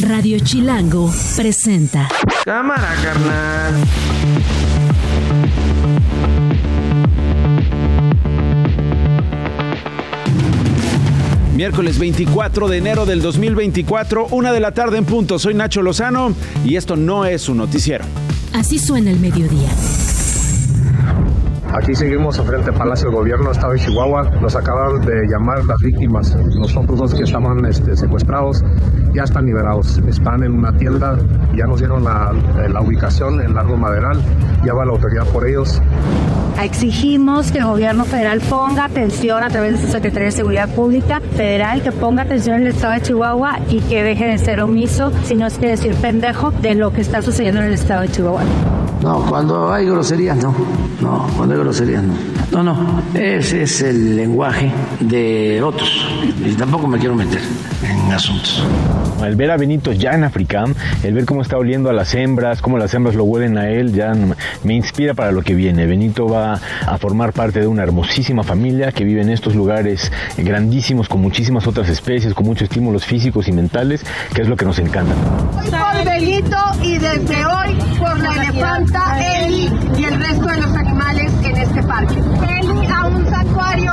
Radio Chilango presenta. Cámara, carnal. Miércoles 24 de enero del 2024, una de la tarde en punto. Soy Nacho Lozano y esto no es un noticiero. Así suena el mediodía. Aquí seguimos frente al Palacio del Gobierno, Estado de Chihuahua. Nos acaban de llamar las víctimas. Los otros dos que estaban este, secuestrados ya están liberados. Están en una tienda, ya nos dieron la, la ubicación en Largo Maderal. Ya va la autoridad por ellos. Exigimos que el gobierno federal ponga atención a través de su Secretaría de Seguridad Pública Federal, que ponga atención en el estado de Chihuahua y que deje de ser omiso, si no es que decir pendejo, de lo que está sucediendo en el estado de Chihuahua. No, cuando hay groserías no. No, cuando hay groserías no. No, no, ese es el lenguaje de otros. Y tampoco me quiero meter asuntos. El ver a Benito ya en Africam, el ver cómo está oliendo a las hembras, cómo las hembras lo huelen a él, ya me inspira para lo que viene. Benito va a formar parte de una hermosísima familia que vive en estos lugares grandísimos con muchísimas otras especies, con muchos estímulos físicos y mentales, que es lo que nos encanta. Soy Benito y desde hoy por la elefanta Eli y el resto de los animales en este parque. Eli a un santuario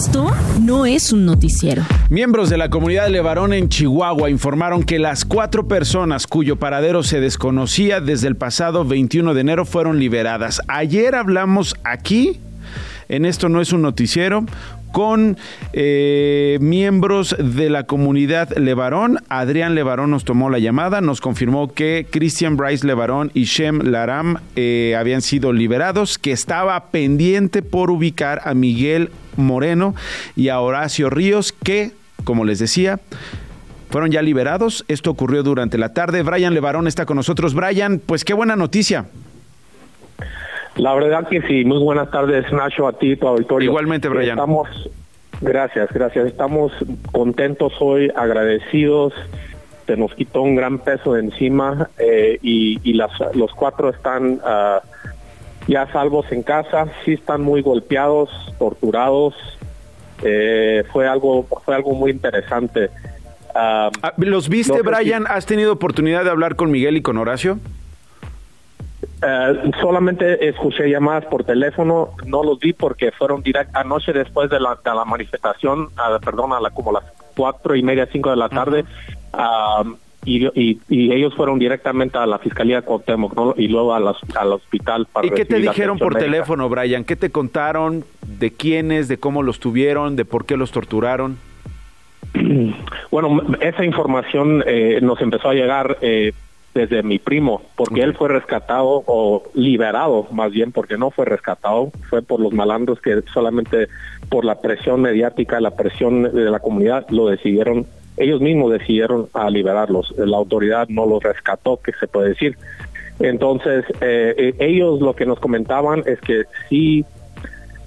Esto no es un noticiero. Miembros de la comunidad de Levarón en Chihuahua informaron que las cuatro personas cuyo paradero se desconocía desde el pasado 21 de enero fueron liberadas. Ayer hablamos aquí, en esto no es un noticiero, con eh, miembros de la comunidad Levarón. Adrián Levarón nos tomó la llamada, nos confirmó que Christian Bryce Levarón y Shem Laram eh, habían sido liberados, que estaba pendiente por ubicar a Miguel Moreno y a Horacio Ríos, que, como les decía, fueron ya liberados. Esto ocurrió durante la tarde. Brian Levarón está con nosotros. Brian, pues qué buena noticia. La verdad que sí, muy buenas tardes Nacho a ti, tu auditorio. Igualmente, Brian. Estamos, gracias, gracias. Estamos contentos hoy, agradecidos. Se nos quitó un gran peso de encima eh, y, y las, los cuatro están uh, ya salvos en casa. Sí están muy golpeados, torturados. Eh, fue algo, fue algo muy interesante. Uh, ¿Los viste, Brian? ¿Has tenido oportunidad de hablar con Miguel y con Horacio? Uh, solamente escuché llamadas por teléfono, no los vi porque fueron directo anoche después de la, de la manifestación, uh, perdón, a la, como las cuatro y media, cinco de la tarde, uh -huh. y, y, y, ellos fueron directamente a la Fiscalía de Cuauhtémoc ¿no? y luego a las, al hospital. Para ¿Y qué te dijeron por médica. teléfono, Brian? ¿Qué te contaron? ¿De quiénes? ¿De cómo los tuvieron? ¿De por qué los torturaron? Bueno, esa información eh, nos empezó a llegar eh, desde mi primo, porque él fue rescatado o liberado, más bien porque no fue rescatado, fue por los malandros que solamente por la presión mediática, la presión de la comunidad, lo decidieron, ellos mismos decidieron a liberarlos, la autoridad no los rescató, que se puede decir. Entonces, eh, ellos lo que nos comentaban es que sí,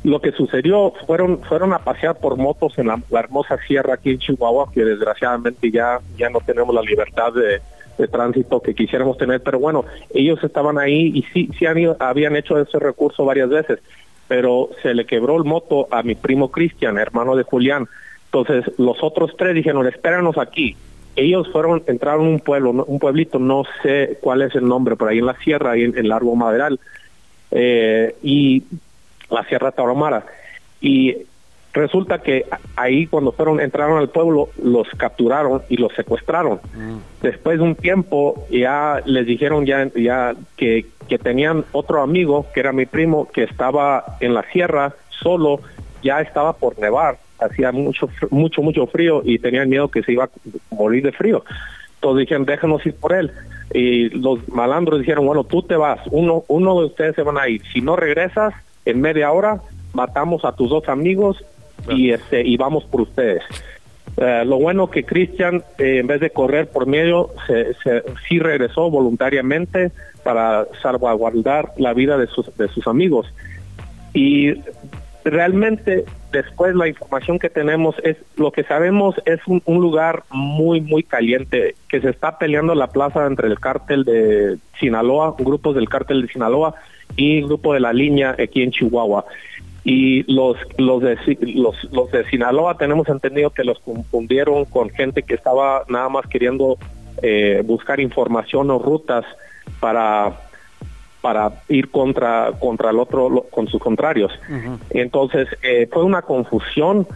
lo que sucedió fueron fueron a pasear por motos en la, la hermosa sierra aquí en Chihuahua, que desgraciadamente ya, ya no tenemos la libertad de de tránsito que quisiéramos tener, pero bueno, ellos estaban ahí y sí, sí han ido, habían hecho ese recurso varias veces, pero se le quebró el moto a mi primo Cristian, hermano de Julián. Entonces, los otros tres dijeron, espéranos aquí. Ellos fueron, entraron a un pueblo, un pueblito, no sé cuál es el nombre, por ahí en la sierra, ahí en, en Largo Maderal, eh, y la Sierra Tarahumara. Y resulta que ahí cuando fueron entraron al pueblo los capturaron y los secuestraron. Mm. después de un tiempo ya les dijeron ya ya que, que tenían otro amigo que era mi primo que estaba en la sierra solo ya estaba por nevar. Hacía mucho mucho mucho frío y tenían miedo que se iba a morir de frío. Entonces dijeron déjanos ir por él. Y los malandros dijeron bueno tú te vas. Uno uno de ustedes se van a ir. Si no regresas en media hora matamos a tus dos amigos y este y vamos por ustedes. Uh, lo bueno que Cristian, eh, en vez de correr por medio, sí regresó voluntariamente para salvaguardar la vida de sus, de sus amigos. Y realmente después la información que tenemos es lo que sabemos es un, un, lugar muy muy caliente que se está peleando la plaza entre el cártel de Sinaloa, grupos del cártel de Sinaloa y grupo de la línea aquí en Chihuahua. Y los los de los, los de Sinaloa tenemos entendido que los confundieron con gente que estaba nada más queriendo eh, buscar información o rutas para para ir contra contra el otro con sus contrarios. Entonces eh, fue una confusión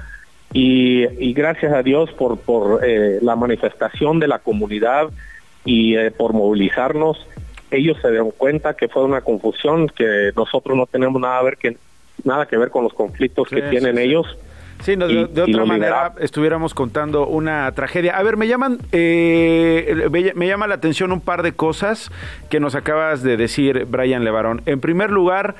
y, y, gracias a Dios por por eh, la manifestación de la comunidad y por movilizarnos. Ellos se dieron cuenta que fue una confusión que nosotros no tenemos nada a ver que nada que ver con los conflictos que tienen ellos Sí, no, de, otra manera estuviéramos contando una tragedia. A ver, me llaman, eh, me, llama la atención un par de cosas que nos acabas de decir, Brian Levarón. En primer lugar,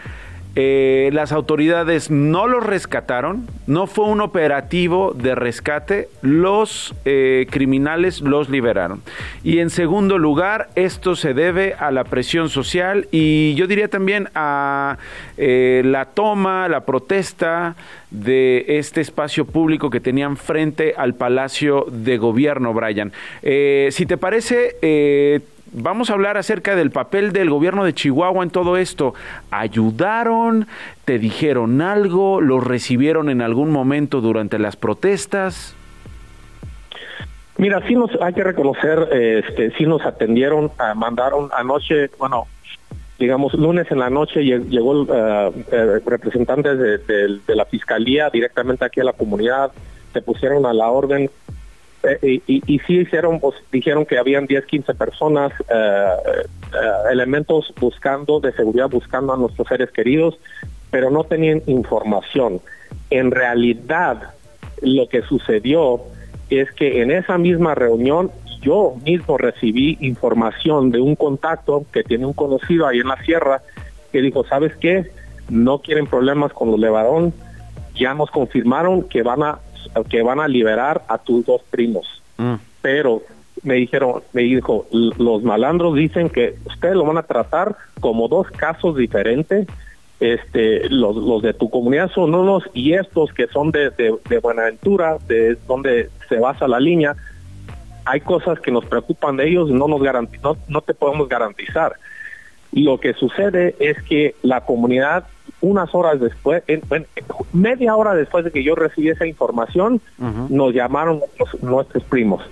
eh, las autoridades no los rescataron, no fue un operativo de rescate, los eh, criminales los liberaron. Y en segundo lugar, esto se debe a la presión social y yo diría también a eh, la toma, la protesta de este espacio público que tenían frente al Palacio de Gobierno, Brian. si te parece, vamos a hablar acerca del papel del gobierno de Chihuahua en todo esto. ¿Ayudaron? ¿Te dijeron algo? ¿Los recibieron en algún momento durante las protestas? Mira, sí nos hay que reconocer, este, sí nos atendieron, ah, mandaron anoche, bueno, digamos lunes en la noche llegó uh, eh, representante de, de, la fiscalía directamente aquí a la comunidad, se pusieron a la orden eh, y, sí hicieron, pues, dijeron que habían 10, 15 personas, eh, eh, elementos buscando, de seguridad buscando a nuestros seres queridos, pero no tenían información. En realidad, lo que sucedió es que en esa misma reunión yo mismo recibí información de un contacto que tiene un conocido ahí en la sierra que dijo, ¿sabes qué? No quieren problemas con los Levarón, ya nos confirmaron que van a que van a liberar a tus dos primos. Mm. Pero me dijeron, me dijo, los malandros dicen que ustedes lo van a tratar como dos casos diferentes. Este, los, los de tu comunidad son unos y estos que son de, de, Buenaventura, de donde se basa la línea, hay cosas que nos preocupan de ellos, no nos no, no te podemos garantizar. Lo que sucede es que la comunidad unas horas después, en, media hora después de que yo recibí esa información, nos llamaron nuestros primos.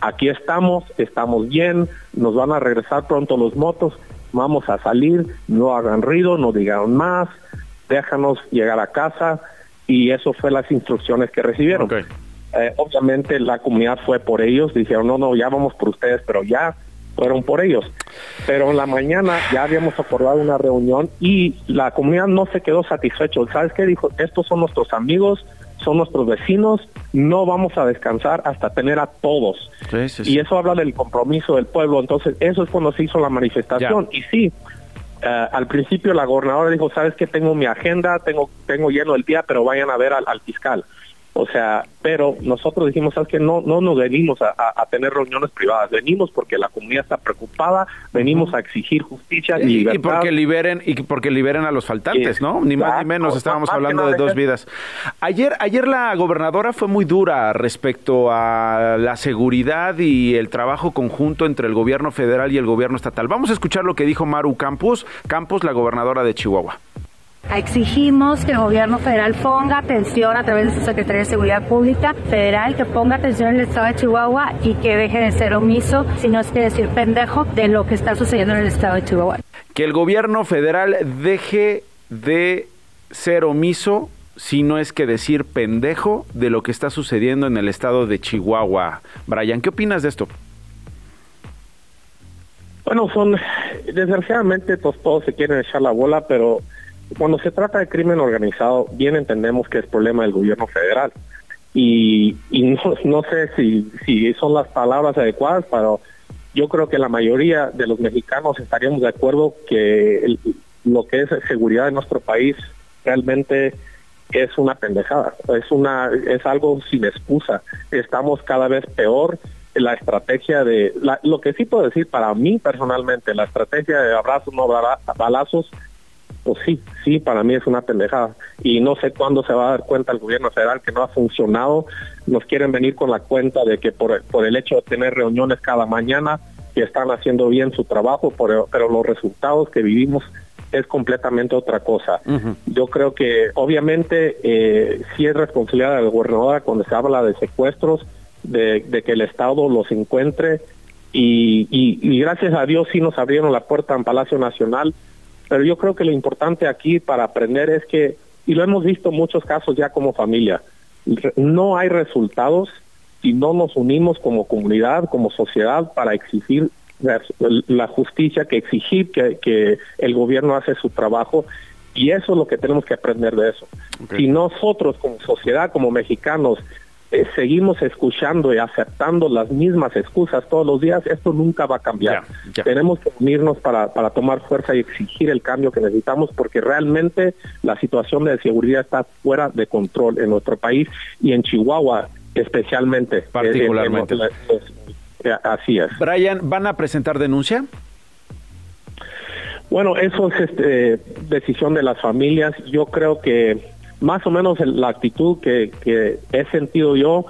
Aquí estamos, estamos bien, nos van a regresar pronto los motos, vamos a salir, no hagan ruido, no digan más, déjanos llegar a casa y eso fue las instrucciones que recibieron. Eh, obviamente la comunidad fue por ellos, dijeron, no, no, ya vamos por ustedes, pero ya fueron por ellos. Pero en la mañana ya habíamos acordado una reunión y la comunidad no se quedó satisfecho. ¿Sabes qué dijo? Estos son nuestros amigos, son nuestros vecinos, no vamos a descansar hasta tener a todos. Y eso habla del compromiso del pueblo. Entonces, eso es cuando se hizo la manifestación. Y sí, eh, al principio la gobernadora dijo, sabes que tengo mi agenda, tengo, tengo lleno el día, pero vayan a ver al fiscal. O sea, pero nosotros dijimos, ¿sabes que No, no nos venimos a, tener reuniones privadas, venimos porque la comunidad está preocupada, venimos a exigir justicia y, libertad. Y porque liberen, y porque liberen a los faltantes, ¿no? Ni más ni menos, estábamos hablando de dos vidas. Ayer, ayer la gobernadora fue muy dura respecto a la seguridad y el trabajo conjunto entre el gobierno federal y el gobierno estatal. Vamos a escuchar lo que dijo Maru Campos, Campos, la gobernadora de Chihuahua. Exigimos que el gobierno federal ponga atención a través de su Secretaría de Seguridad Pública federal, que ponga atención en el estado de Chihuahua y que deje de ser omiso, si no es que decir pendejo, de lo que está sucediendo en el estado de Chihuahua. Que el gobierno federal deje de ser omiso, si no es que decir pendejo, de lo que está sucediendo en el estado de Chihuahua. Brian, ¿qué opinas de esto? Bueno, son, desgraciadamente todos, todos se quieren echar la bola, pero cuando se trata de crimen organizado, bien entendemos que es problema del gobierno federal. Y, no, sé si, son las palabras adecuadas, pero yo creo que la mayoría de los mexicanos estaríamos de acuerdo que lo que es seguridad en nuestro país realmente es una pendejada, es una es algo sin excusa. Estamos cada vez peor la estrategia de lo que sí puedo decir para mí personalmente, la estrategia de abrazos no balazos pues sí, sí, para mí es una pendejada. Y no sé cuándo se va a dar cuenta el gobierno federal que no ha funcionado. Nos quieren venir con la cuenta de que por, por el hecho de tener reuniones cada mañana, que están haciendo bien su trabajo, pero, pero los resultados que vivimos es completamente otra cosa. Yo creo que obviamente eh, sí es responsabilidad de la gobernadora cuando se habla de secuestros, de, que el Estado los encuentre y, y, gracias a Dios sí nos abrieron la puerta en Palacio Nacional, pero yo creo que lo importante aquí para aprender es que, y lo hemos visto en muchos casos ya como familia, no hay resultados si no nos unimos como comunidad, como sociedad para exigir la justicia, que exigir que, el gobierno hace su trabajo y eso es lo que tenemos que aprender de eso. Si nosotros como sociedad, como mexicanos, eh, seguimos escuchando y aceptando las mismas excusas todos los días, esto nunca va a cambiar. Tenemos que unirnos para, para tomar fuerza y exigir el cambio que necesitamos porque realmente la situación de seguridad está fuera de control en nuestro país y en Chihuahua especialmente. Particularmente. Así es. Brian, ¿van a presentar denuncia? Bueno, eso es este, decisión de las familias. Yo creo que más o menos la actitud que, he sentido yo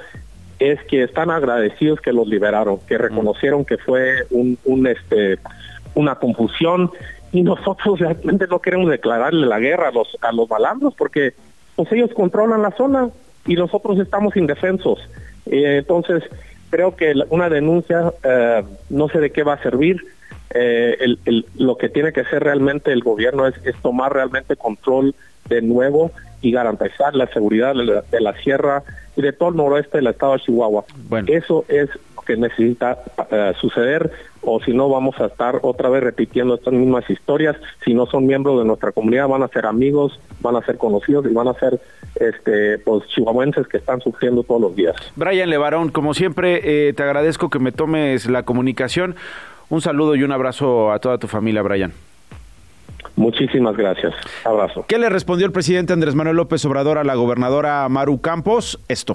es que están agradecidos que los liberaron, que reconocieron que fue un, este una confusión y nosotros realmente no queremos declararle la guerra a los a los malandros porque pues ellos controlan la zona y nosotros estamos indefensos. Eh, entonces creo que una denuncia eh, no sé de qué va a servir. Eh, lo que tiene que hacer realmente el gobierno es, tomar realmente control de nuevo y garantizar la seguridad de la, sierra y de todo el noroeste del estado de Chihuahua. Eso es lo que necesita eh, suceder o si no vamos a estar otra vez repitiendo estas mismas historias. Si no son miembros de nuestra comunidad van a ser amigos, van a ser conocidos y van a ser este, pues, chihuahuenses que están sufriendo todos los días. Brian Levarón, como siempre, eh, te agradezco que me tomes la comunicación. Un saludo y un abrazo a toda tu familia, Brian. Muchísimas gracias. Abrazo. ¿Qué le respondió el presidente Andrés Manuel López Obrador a la gobernadora Maru Campos? Esto.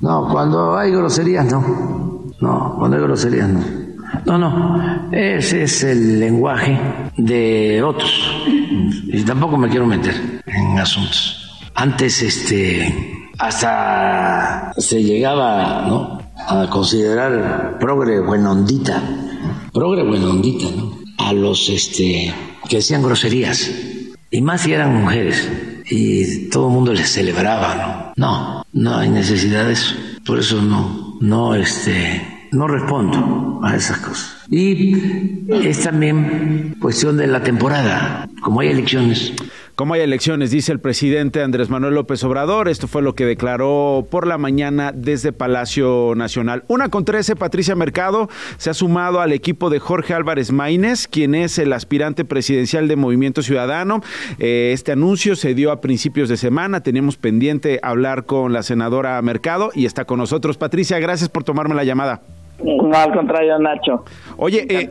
No, cuando hay groserías, no. No, cuando hay groserías, no. No, no, ese es el lenguaje de otros. Y tampoco me quiero meter en asuntos. Antes, este, hasta se llegaba, ¿no? A considerar progre buenondita, progre buenondita, ¿no? A los, este, que decían groserías. Y más si eran mujeres. Y todo el mundo les celebraba, ¿no? No, no hay necesidad de eso. Por eso no, no, este, no respondo a esas cosas. Y es también cuestión de la temporada. Como hay elecciones, como hay elecciones, dice el presidente Andrés Manuel López Obrador. Esto fue lo que declaró por la mañana desde Palacio Nacional. Una con trece, Patricia Mercado se ha sumado al equipo de Jorge Álvarez Maínez, quien es el aspirante presidencial de Movimiento Ciudadano. Eh, este anuncio se dio a principios de semana. Teníamos pendiente hablar con la senadora Mercado y está con nosotros. Patricia, gracias por tomarme la llamada. No, al contrario, Nacho. Oye, eh,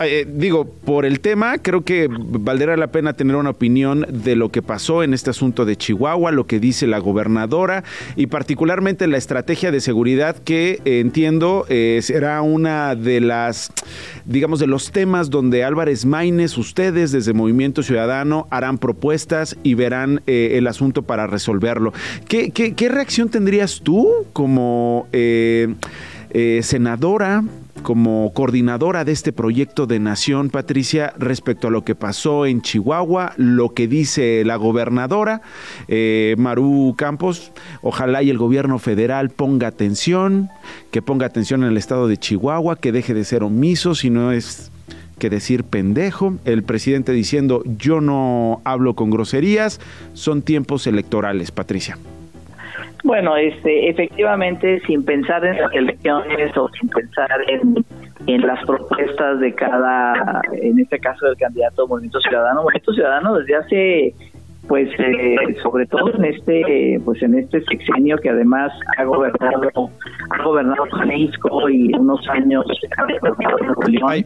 eh, digo, por el tema, creo que valdrá la pena tener una opinión de lo que pasó en este asunto de Chihuahua, lo que dice la gobernadora y particularmente la estrategia de seguridad que eh, entiendo será una de las, digamos, de los temas donde Álvarez Maínez, ustedes desde Movimiento Ciudadano harán propuestas y verán el asunto para resolverlo. ¿Qué, qué, qué reacción tendrías tú como... Eh, senadora, como coordinadora de este proyecto de nación, Patricia, respecto a lo que pasó en Chihuahua, lo que dice la gobernadora, eh, Maru Campos, ojalá y el gobierno federal ponga atención, que ponga atención en el estado de Chihuahua, que deje de ser omiso, si no es que decir pendejo, el presidente diciendo yo no hablo con groserías, son tiempos electorales, Patricia. Bueno, este, efectivamente, sin pensar en las elecciones o sin pensar en, las propuestas de cada, en este caso del candidato Movimiento Ciudadano, Movimiento Ciudadano desde hace pues eh, sobre todo en este pues en este sexenio que además ha gobernado ha gobernado Jalisco y unos años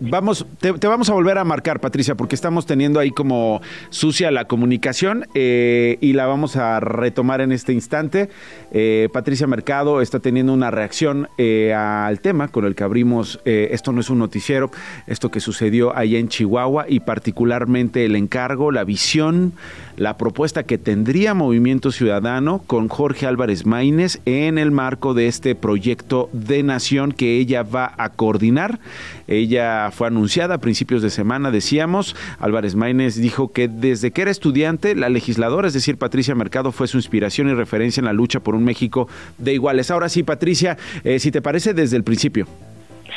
vamos te, vamos a volver a marcar Patricia porque estamos teniendo ahí como sucia la comunicación eh, y la vamos a retomar en este instante. Eh, Patricia Mercado está teniendo una reacción al tema con el que abrimos esto no es un noticiero esto que sucedió allá en Chihuahua y particularmente el encargo la visión la propuesta que tendría Movimiento Ciudadano con Jorge Álvarez Maínez en el marco de este proyecto de nación que ella va a coordinar. Ella fue anunciada a principios de semana, decíamos. Álvarez Maínez dijo que desde que era estudiante, la legisladora, es decir, Patricia Mercado, fue su inspiración y referencia en la lucha por un México de iguales. Ahora sí, Patricia, eh, si te parece, desde el principio.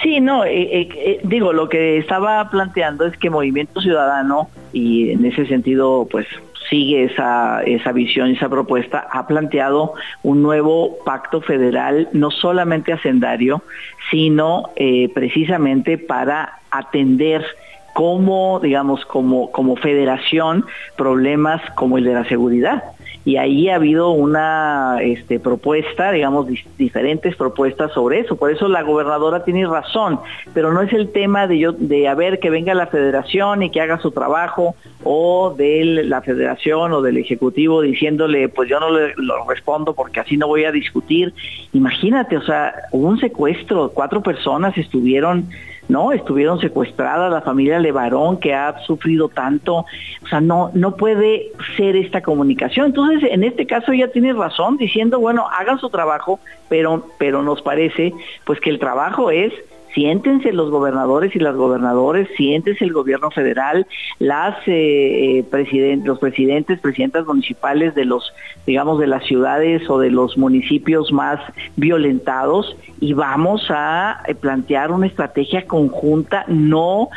Sí, no, eh, eh, digo, lo que estaba planteando es que Movimiento Ciudadano, y en ese sentido, pues sigue esa, esa visión, esa propuesta, ha planteado un nuevo pacto federal, no solamente hacendario, sino eh, precisamente para atender como, digamos, como, como federación, problemas como el de la seguridad y ahí ha habido una este, propuesta, digamos, diferentes propuestas sobre eso. Por eso la gobernadora tiene razón, pero no es el tema de yo de a ver que venga la federación y que haga su trabajo o de la federación o del ejecutivo diciéndole, pues yo no le lo respondo porque así no voy a discutir. Imagínate, o sea, hubo un secuestro, cuatro personas estuvieron ¿no? Estuvieron secuestradas la familia Levarón que ha sufrido tanto, o sea, no no puede ser esta comunicación. En este caso ella tiene razón diciendo, bueno, hagan su trabajo, pero pero nos parece pues que el trabajo es siéntense los gobernadores y las gobernadores, siéntense el gobierno federal, eh, eh los presidentes, presidentas municipales de los, digamos, de las ciudades o de los municipios más violentados y vamos a eh, plantear una estrategia conjunta, no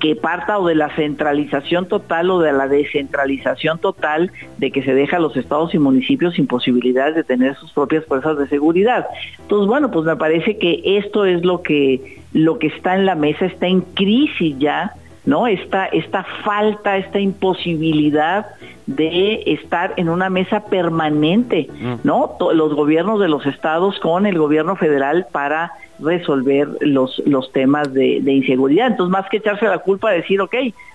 que parta o de la centralización total o de la descentralización total de que se deja a los estados y municipios sin posibilidades de tener sus propias fuerzas de seguridad. Entonces, bueno, pues me parece que esto es lo que lo que está en la mesa está en crisis ya, ¿no? Esta, esta falta, esta imposibilidad de estar en una mesa permanente, mm. ¿no? Los gobiernos de los estados con el gobierno federal para resolver los, los temas de, de inseguridad. Entonces, más que echarse la culpa, decir, ok,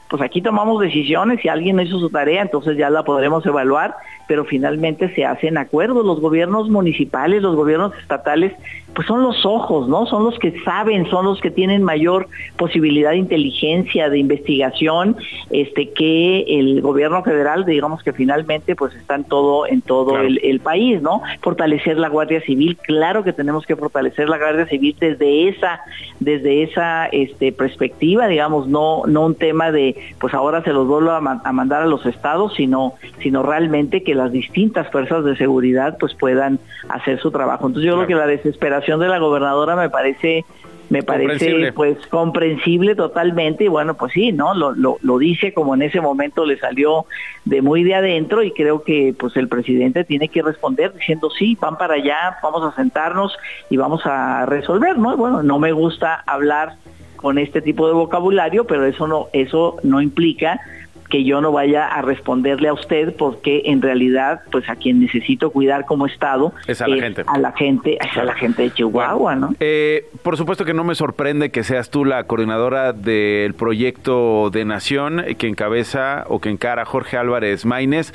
pues aquí tomamos decisiones, si alguien hizo su tarea, entonces ya la podremos evaluar, pero finalmente se hacen acuerdos. Los gobiernos municipales, los gobiernos estatales, pues son los ojos, ¿no? Son los que saben, son los que tienen mayor posibilidad de inteligencia, de investigación, este, que el gobierno federal, digamos que finalmente pues está en todo, en todo el, el país, ¿no? Fortalecer la Guardia Civil, claro que tenemos que fortalecer la Guardia Civil desde esa, desde esa este, perspectiva, digamos, no, no un tema de pues ahora se los vuelvo a, mandar a los estados, sino, sino realmente que las distintas fuerzas de seguridad pues puedan hacer su trabajo. Entonces yo creo que la desesperación de la gobernadora me parece me parece pues comprensible totalmente. Y bueno pues sí no lo, lo, lo, dice como en ese momento le salió de muy de adentro y creo que pues el presidente tiene que responder diciendo sí van para allá vamos a sentarnos y vamos a resolver no bueno no me gusta hablar con este tipo de vocabulario, pero eso no, eso no implica que yo no vaya a responderle a usted porque en realidad pues a quien necesito cuidar como estado es a la gente. a la gente a la gente de Chihuahua no eh, por supuesto que no me sorprende que seas tú la coordinadora del proyecto de nación que encabeza o que encara Jorge Álvarez Maínez.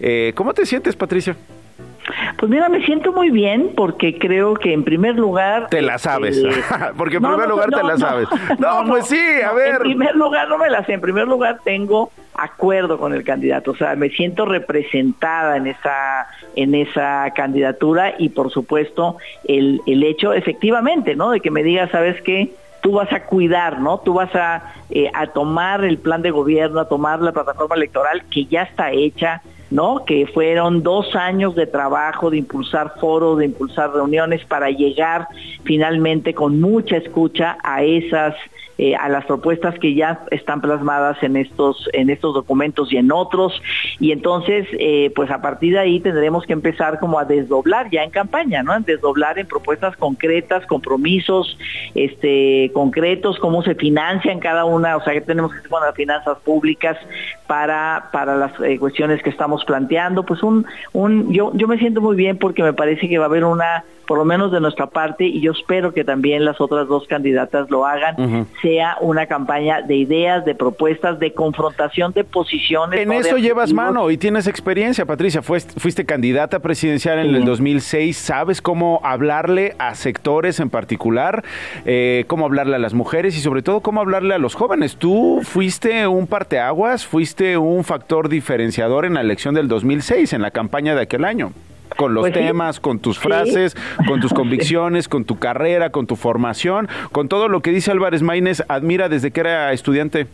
Eh, cómo te sientes Patricia pues mira, me siento muy bien porque creo que en primer lugar... Te la sabes, este, porque en primer lugar te la sabes. No, pues sí, a ver. En primer lugar no me la sé, en primer lugar tengo acuerdo con el candidato, o sea, me siento representada en esa en esa candidatura y por supuesto el, el hecho efectivamente, ¿no? De que me diga, ¿sabes qué? Tú vas a cuidar, ¿no? Tú vas a, eh, a tomar el plan de gobierno, a tomar la plataforma electoral que ya está hecha, ¿no? Que fueron dos años de trabajo, de impulsar foros, de impulsar reuniones para llegar finalmente con mucha escucha a esas eh, a las propuestas que ya están plasmadas en estos en estos documentos y en otros. Y entonces eh, pues a partir de ahí tendremos que empezar como a desdoblar ya en campaña no en desdoblar en propuestas concretas compromisos este concretos cómo se financian cada una. O sea que tenemos que hacer con las finanzas públicas para para las eh, cuestiones que estamos planteando, pues un, un, yo, yo me siento muy bien porque me parece que va a haber una por lo menos de nuestra parte, y yo espero que también las otras dos candidatas lo hagan, sea una campaña de ideas, de propuestas, de confrontación de posiciones. En eso llevas mano y tienes experiencia, Patricia. Fuiste, fuiste candidata presidencial en el 2006. ¿Sabes cómo hablarle a sectores en particular? Eh, ¿Cómo hablarle a las mujeres y sobre todo cómo hablarle a los jóvenes? Tú fuiste un parteaguas, fuiste un factor diferenciador en la elección del 2006, en la campaña de aquel año con los pues temas, con tus frases, con tus convicciones, con tu carrera, con tu formación, con todo lo que dice Álvarez Maínez, admira desde que era estudiante.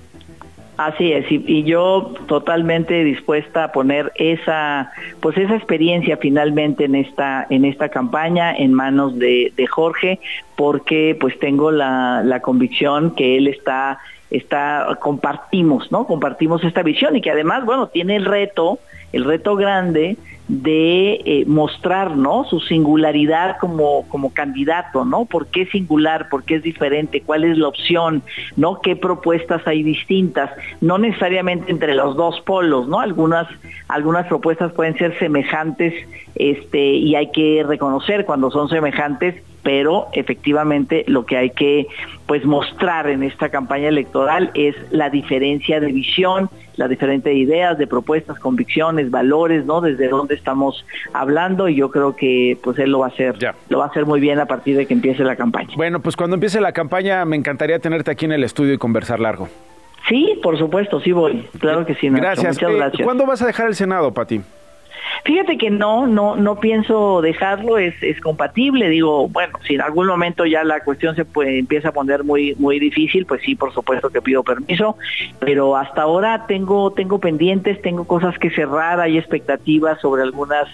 Así es, y, yo totalmente dispuesta a poner esa, pues esa experiencia finalmente en esta, en esta campaña en manos de, Jorge, porque pues tengo la, la convicción que él está, está, compartimos, ¿no? Compartimos esta visión y que además, bueno, tiene el reto, el reto grande de eh, mostrar ¿no? su singularidad como, como candidato, ¿no? ¿Por qué singular? ¿Por qué es diferente? ¿Cuál es la opción? ¿No? ¿Qué propuestas hay distintas? No necesariamente entre los dos polos, ¿no? Algunas, algunas propuestas pueden ser semejantes este, y hay que reconocer cuando son semejantes pero efectivamente lo que hay que pues mostrar en esta campaña electoral es la diferencia de visión, la diferente de ideas, de propuestas, convicciones, valores, ¿no? Desde dónde estamos hablando y yo creo que pues él lo va a hacer, lo va a hacer muy bien a partir de que empiece la campaña. Bueno, pues cuando empiece la campaña me encantaría tenerte aquí en el estudio y conversar largo. Sí, por supuesto, sí voy. Claro que sí. Gracias. Muchas eh, gracias. ¿Cuándo vas a dejar el Senado, Pati? Fíjate que no, no, no pienso dejarlo, es, es compatible, digo, bueno, si en algún momento ya la cuestión se puede, empieza a poner muy, muy difícil, pues sí, por supuesto que pido permiso, pero hasta ahora tengo, tengo pendientes, tengo cosas que cerrar, hay expectativas sobre algunas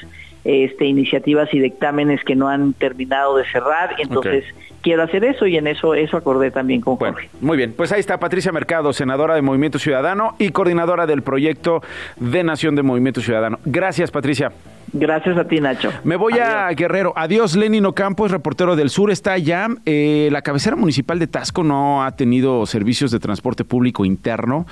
este, iniciativas y dictámenes que no han terminado de cerrar, entonces quiero hacer eso y en eso eso acordé también con Jorge. muy bien, pues ahí está Patricia Mercado, senadora de Movimiento Ciudadano y coordinadora del proyecto de Nación de Movimiento Ciudadano. Gracias, Patricia. Gracias a ti, Nacho. Me voy a Guerrero. Adiós, Lenin Ocampo, reportero del sur, está allá. Eh, la cabecera municipal de Tasco no ha tenido servicios de transporte público interno,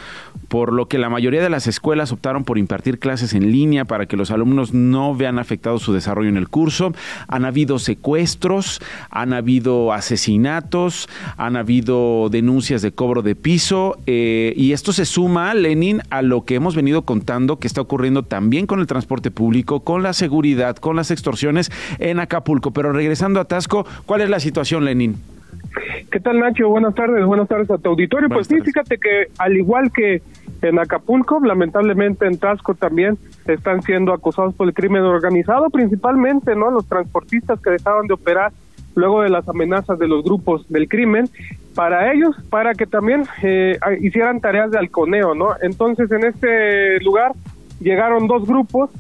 por lo que la mayoría de las escuelas optaron por impartir clases en línea para que los alumnos no vean afectado su desarrollo en el curso. Han habido secuestros, han habido asesinatos, han habido denuncias de cobro de piso, eh, y esto se suma, Lenin, a lo que hemos venido contando que está ocurriendo también con el transporte público, con la seguridad, con las extorsiones en Acapulco. Pero regresando a Tasco, ¿cuál es la situación, Lenin? ¿Qué tal, Nacho? Buenas tardes, buenas tardes a tu auditorio. pues sí, fíjate que al igual que en Acapulco, lamentablemente en Tasco también están siendo acosados por el crimen organizado, principalmente no los transportistas que dejaron de operar luego de las amenazas de los grupos del crimen para ellos, para que también eh, hicieran tareas de halconeo, ¿no? Entonces en este lugar llegaron dos grupos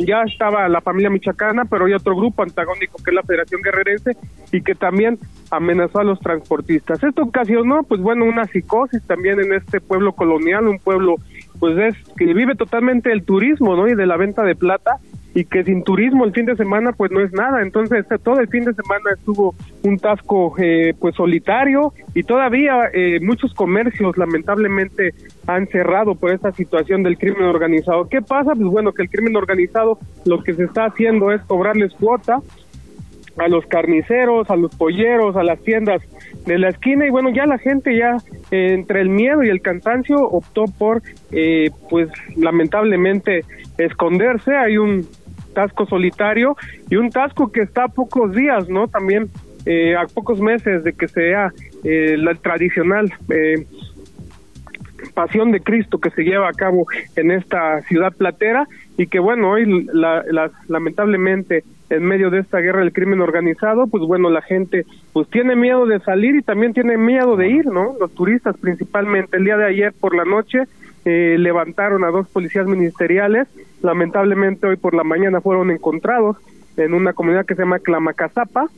ya estaba la familia michoacana, pero hay otro grupo antagónico que es la Federación Guerrerense y que también amenazó a los transportistas. Esto ocasionó, pues bueno, una psicosis también en este pueblo colonial, un pueblo pues es que vive totalmente del turismo, ¿no? Y de la venta de plata y que sin turismo el fin de semana pues no es nada. Entonces todo el fin de semana estuvo un tasco eh, pues solitario y todavía eh, muchos comercios lamentablemente han cerrado por esta situación del crimen organizado. ¿Qué pasa? Pues bueno, que el crimen organizado lo que se está haciendo es cobrarles cuota a los carniceros, a los polleros, a las tiendas de la esquina y bueno, ya la gente ya eh, entre el miedo y el cansancio optó por pues lamentablemente esconderse. Hay un tasco solitario y un tasco que está a pocos días, ¿no? También eh, a pocos meses de que sea eh, la tradicional eh, pasión de Cristo que se lleva a cabo en esta ciudad platera y que bueno, hoy lamentablemente en medio de esta guerra del crimen organizado, pues bueno, la gente pues tiene miedo de salir y también tiene miedo de ir, ¿no? Los turistas principalmente. El día de ayer por la noche eh, levantaron a dos policías ministeriales. Lamentablemente hoy por la mañana fueron encontrados en una comunidad que se llama Clamacazapa.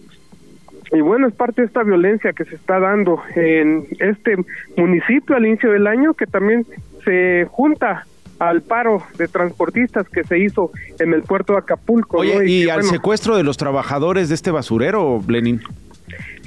Y bueno, es parte de esta violencia que se está dando en este municipio al inicio del año, que también se junta al paro de transportistas que se hizo en el puerto de Acapulco. y, al secuestro de los trabajadores de este basurero, Lenin.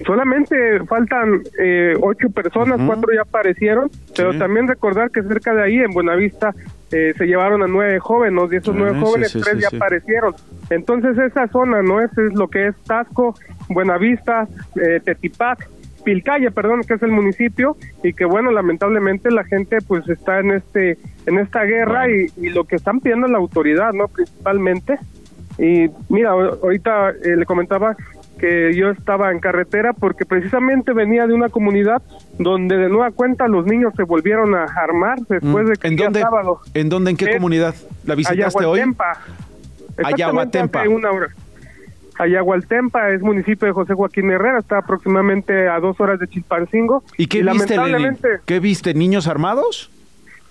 Solamente faltan eh, ocho personas, cuatro ya aparecieron, pero también recordar que cerca de ahí, en Buenavista, eh, se llevaron a nueve jóvenes y esos nueve Ah, sí, jóvenes, sí, tres sí, ya aparecieron. Entonces esa zona, ¿no? Ese es lo que es Tasco, Buenavista, eh, Tetipac, Pilcalle, perdón, que es el municipio y que bueno, lamentablemente la gente pues está en este en esta guerra y, y lo que están pidiendo la autoridad, ¿no? Principalmente. Y mira, ahor- ahorita eh, le comentaba que yo estaba en carretera porque precisamente venía de una comunidad donde de nueva cuenta los niños se volvieron a armar después de que Mm. ¿En dónde? sábado ¿En dónde? ¿En qué Es comunidad? ¿La visitaste hoy? Hace una hora. Ayahualtempa es municipio de José Joaquín Herrera, está aproximadamente a dos horas de Chilpancingo. ¿Y qué viste, Lenin? lamentablemente, ¿Qué viste? ¿Niños armados?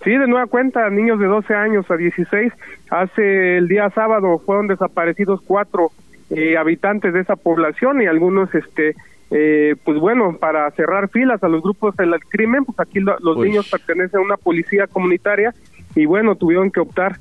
Sí, de nueva cuenta, niños de 12 años a 16. Hace el día sábado fueron desaparecidos cuatro eh, habitantes de esa población y algunos, este, eh, pues bueno, para cerrar filas a los grupos del crimen, pues aquí lo- los Uy. niños pertenecen a una policía comunitaria y bueno, tuvieron que optar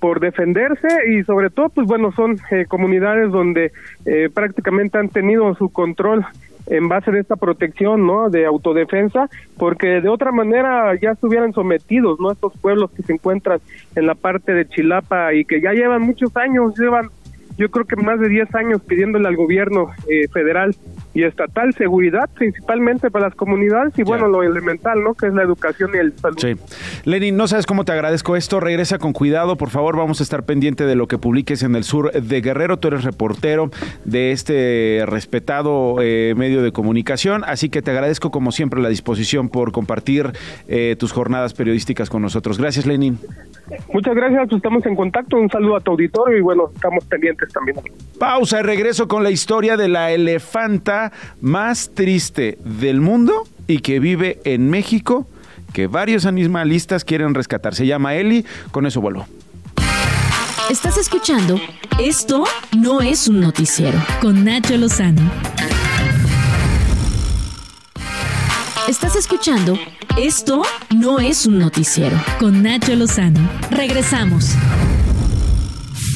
por defenderse y sobre todo, pues bueno, son eh, comunidades donde eh, prácticamente han tenido su control en base de esta protección, ¿no? De autodefensa, porque de otra manera ya estuvieran sometidos, ¿no? Estos pueblos que se encuentran en la parte de Chilapa y que ya llevan muchos años, llevan yo creo que más de 10 años pidiéndole al gobierno eh, federal y estatal seguridad, principalmente para las comunidades y bueno, lo elemental, ¿no? Que es la educación y el salud. Sí. Lenin, no sabes cómo te agradezco esto. Regresa con cuidado, por favor. Vamos a estar pendiente de lo que publiques en el sur de Guerrero. Tú eres reportero de este respetado eh, medio de comunicación. Así que te agradezco, como siempre, la disposición por compartir eh, tus jornadas periodísticas con nosotros. Gracias, Lenin. Muchas gracias, pues estamos en contacto. Un saludo a tu auditorio y bueno, estamos pendientes también. Pausa y regreso con la historia de la elefanta más triste del mundo y que vive en México, que varios animalistas quieren rescatar. Se llama Eli. Con eso vuelvo. Estás escuchando Esto no es un noticiero con Nacho Lozano. Estás escuchando Esto no es un noticiero con Nacho Lozano. Regresamos.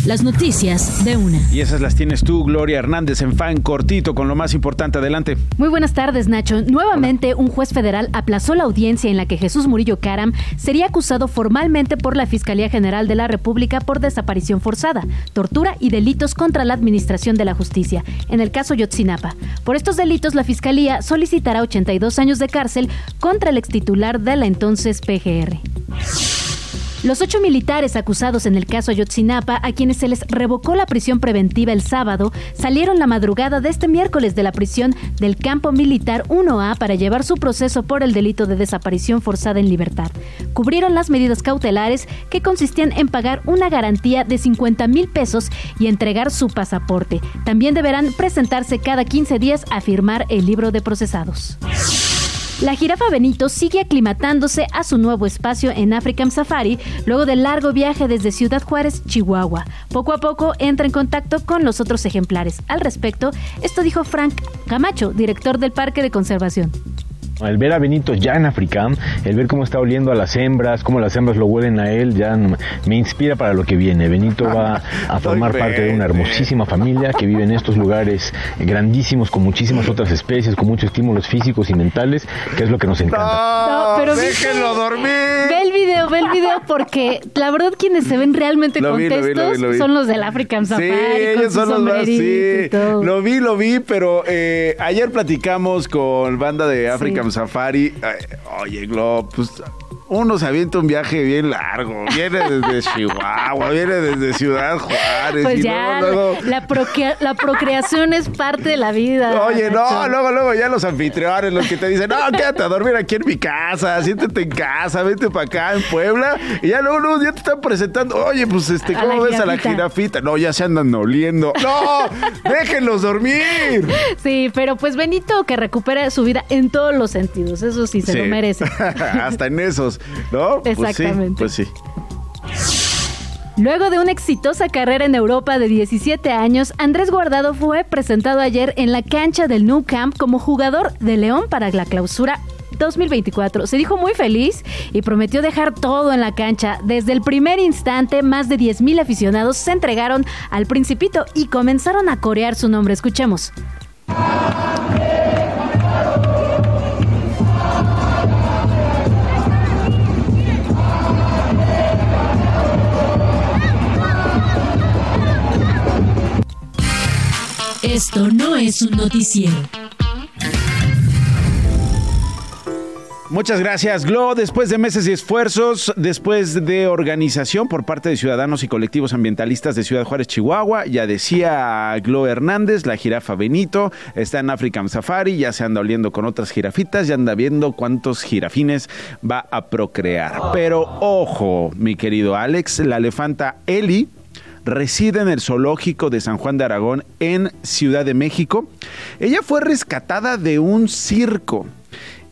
Las noticias de una. Y esas las tienes tú, Gloria Hernández, en fan cortito, con lo más importante. Adelante. Muy buenas tardes, Nacho. Nuevamente, un juez federal aplazó la audiencia en la que Jesús Murillo Caram sería acusado formalmente por la Fiscalía General de la República por desaparición forzada, tortura y delitos contra la Administración de la Justicia, en el caso Yotzinapa. Por estos delitos, la Fiscalía solicitará 82 años de cárcel contra el extitular de la entonces PGR. Los ocho militares acusados en el caso Ayotzinapa, a quienes se les revocó la prisión preventiva el sábado, salieron la madrugada de este miércoles de la prisión del campo militar 1A para llevar su proceso por el delito de desaparición forzada en libertad. Cubrieron las medidas cautelares que consistían en pagar una garantía de 50 mil pesos y entregar su pasaporte. También deberán presentarse cada 15 días a firmar el libro de procesados. La jirafa Benito sigue aclimatándose a su nuevo espacio en African Safari luego del largo viaje desde Ciudad Juárez, Chihuahua. Poco a poco entra en contacto con los otros ejemplares. Al respecto, esto dijo Frank Camacho, director del Parque de Conservación. El ver a Benito ya en Africam, el ver cómo está oliendo a las hembras, cómo las hembras lo huelen a él, ya me inspira para lo que viene. Benito va a formar parte de una hermosísima familia que vive en estos lugares grandísimos con muchísimas otras especies, con muchos estímulos físicos y mentales, que es lo que nos encanta. No, pero déjenlo dormir. Ve el video, ve el video porque la verdad quienes se ven realmente Lo vi, lo vi, lo vi, contestos lo vi. son los del African Safari. Sí, con ellos su son los más, sí. Lo vi, lo vi, pero eh, ayer platicamos con banda de African Safari. Ay, oye, Glo, pues uno se avienta un viaje bien largo. Viene desde Chihuahua, viene desde Ciudad Juárez. Pues y ya, luego, luego- La, procrea- la procreación es parte de la vida. Oye, no, luego, luego ya los anfitriones, los que te dicen, no, quédate a dormir aquí en mi casa, siéntate en casa, vete para acá en Puebla, y ya luego, luego ya te están presentando, oye, pues este, ¿cómo ves a la jirafita. jirafita? No, ya se andan oliendo. No, déjenlos dormir. Sí, pero pues Benito que recupera su vida en todos los sentidos, eso sí, se Sí. lo merece. Hasta en esos, ¿no? Pues sí, Exactamente. Pues sí. Luego de una exitosa carrera en Europa de 17 años, Andrés Guardado fue presentado ayer en la cancha del Nou Camp como jugador de León para la clausura 2024. Se dijo muy feliz y prometió dejar todo en la cancha. Desde el primer instante, más de 10.000 aficionados se entregaron al Principito y comenzaron a corear su nombre. Escuchemos. Esto no es un noticiero. Muchas gracias, Glo. Después de meses y esfuerzos, después de organización por parte de ciudadanos y colectivos ambientalistas de Ciudad Juárez, Chihuahua, ya decía Glo Hernández, la jirafa Benito está en African Safari, ya se anda oliendo con otras jirafitas, ya anda viendo cuántos jirafines va a procrear. Pero ojo, mi querido Alex, la elefanta Eli reside en el zoológico de San Juan de Aragón en Ciudad de México. Ella fue rescatada de un circo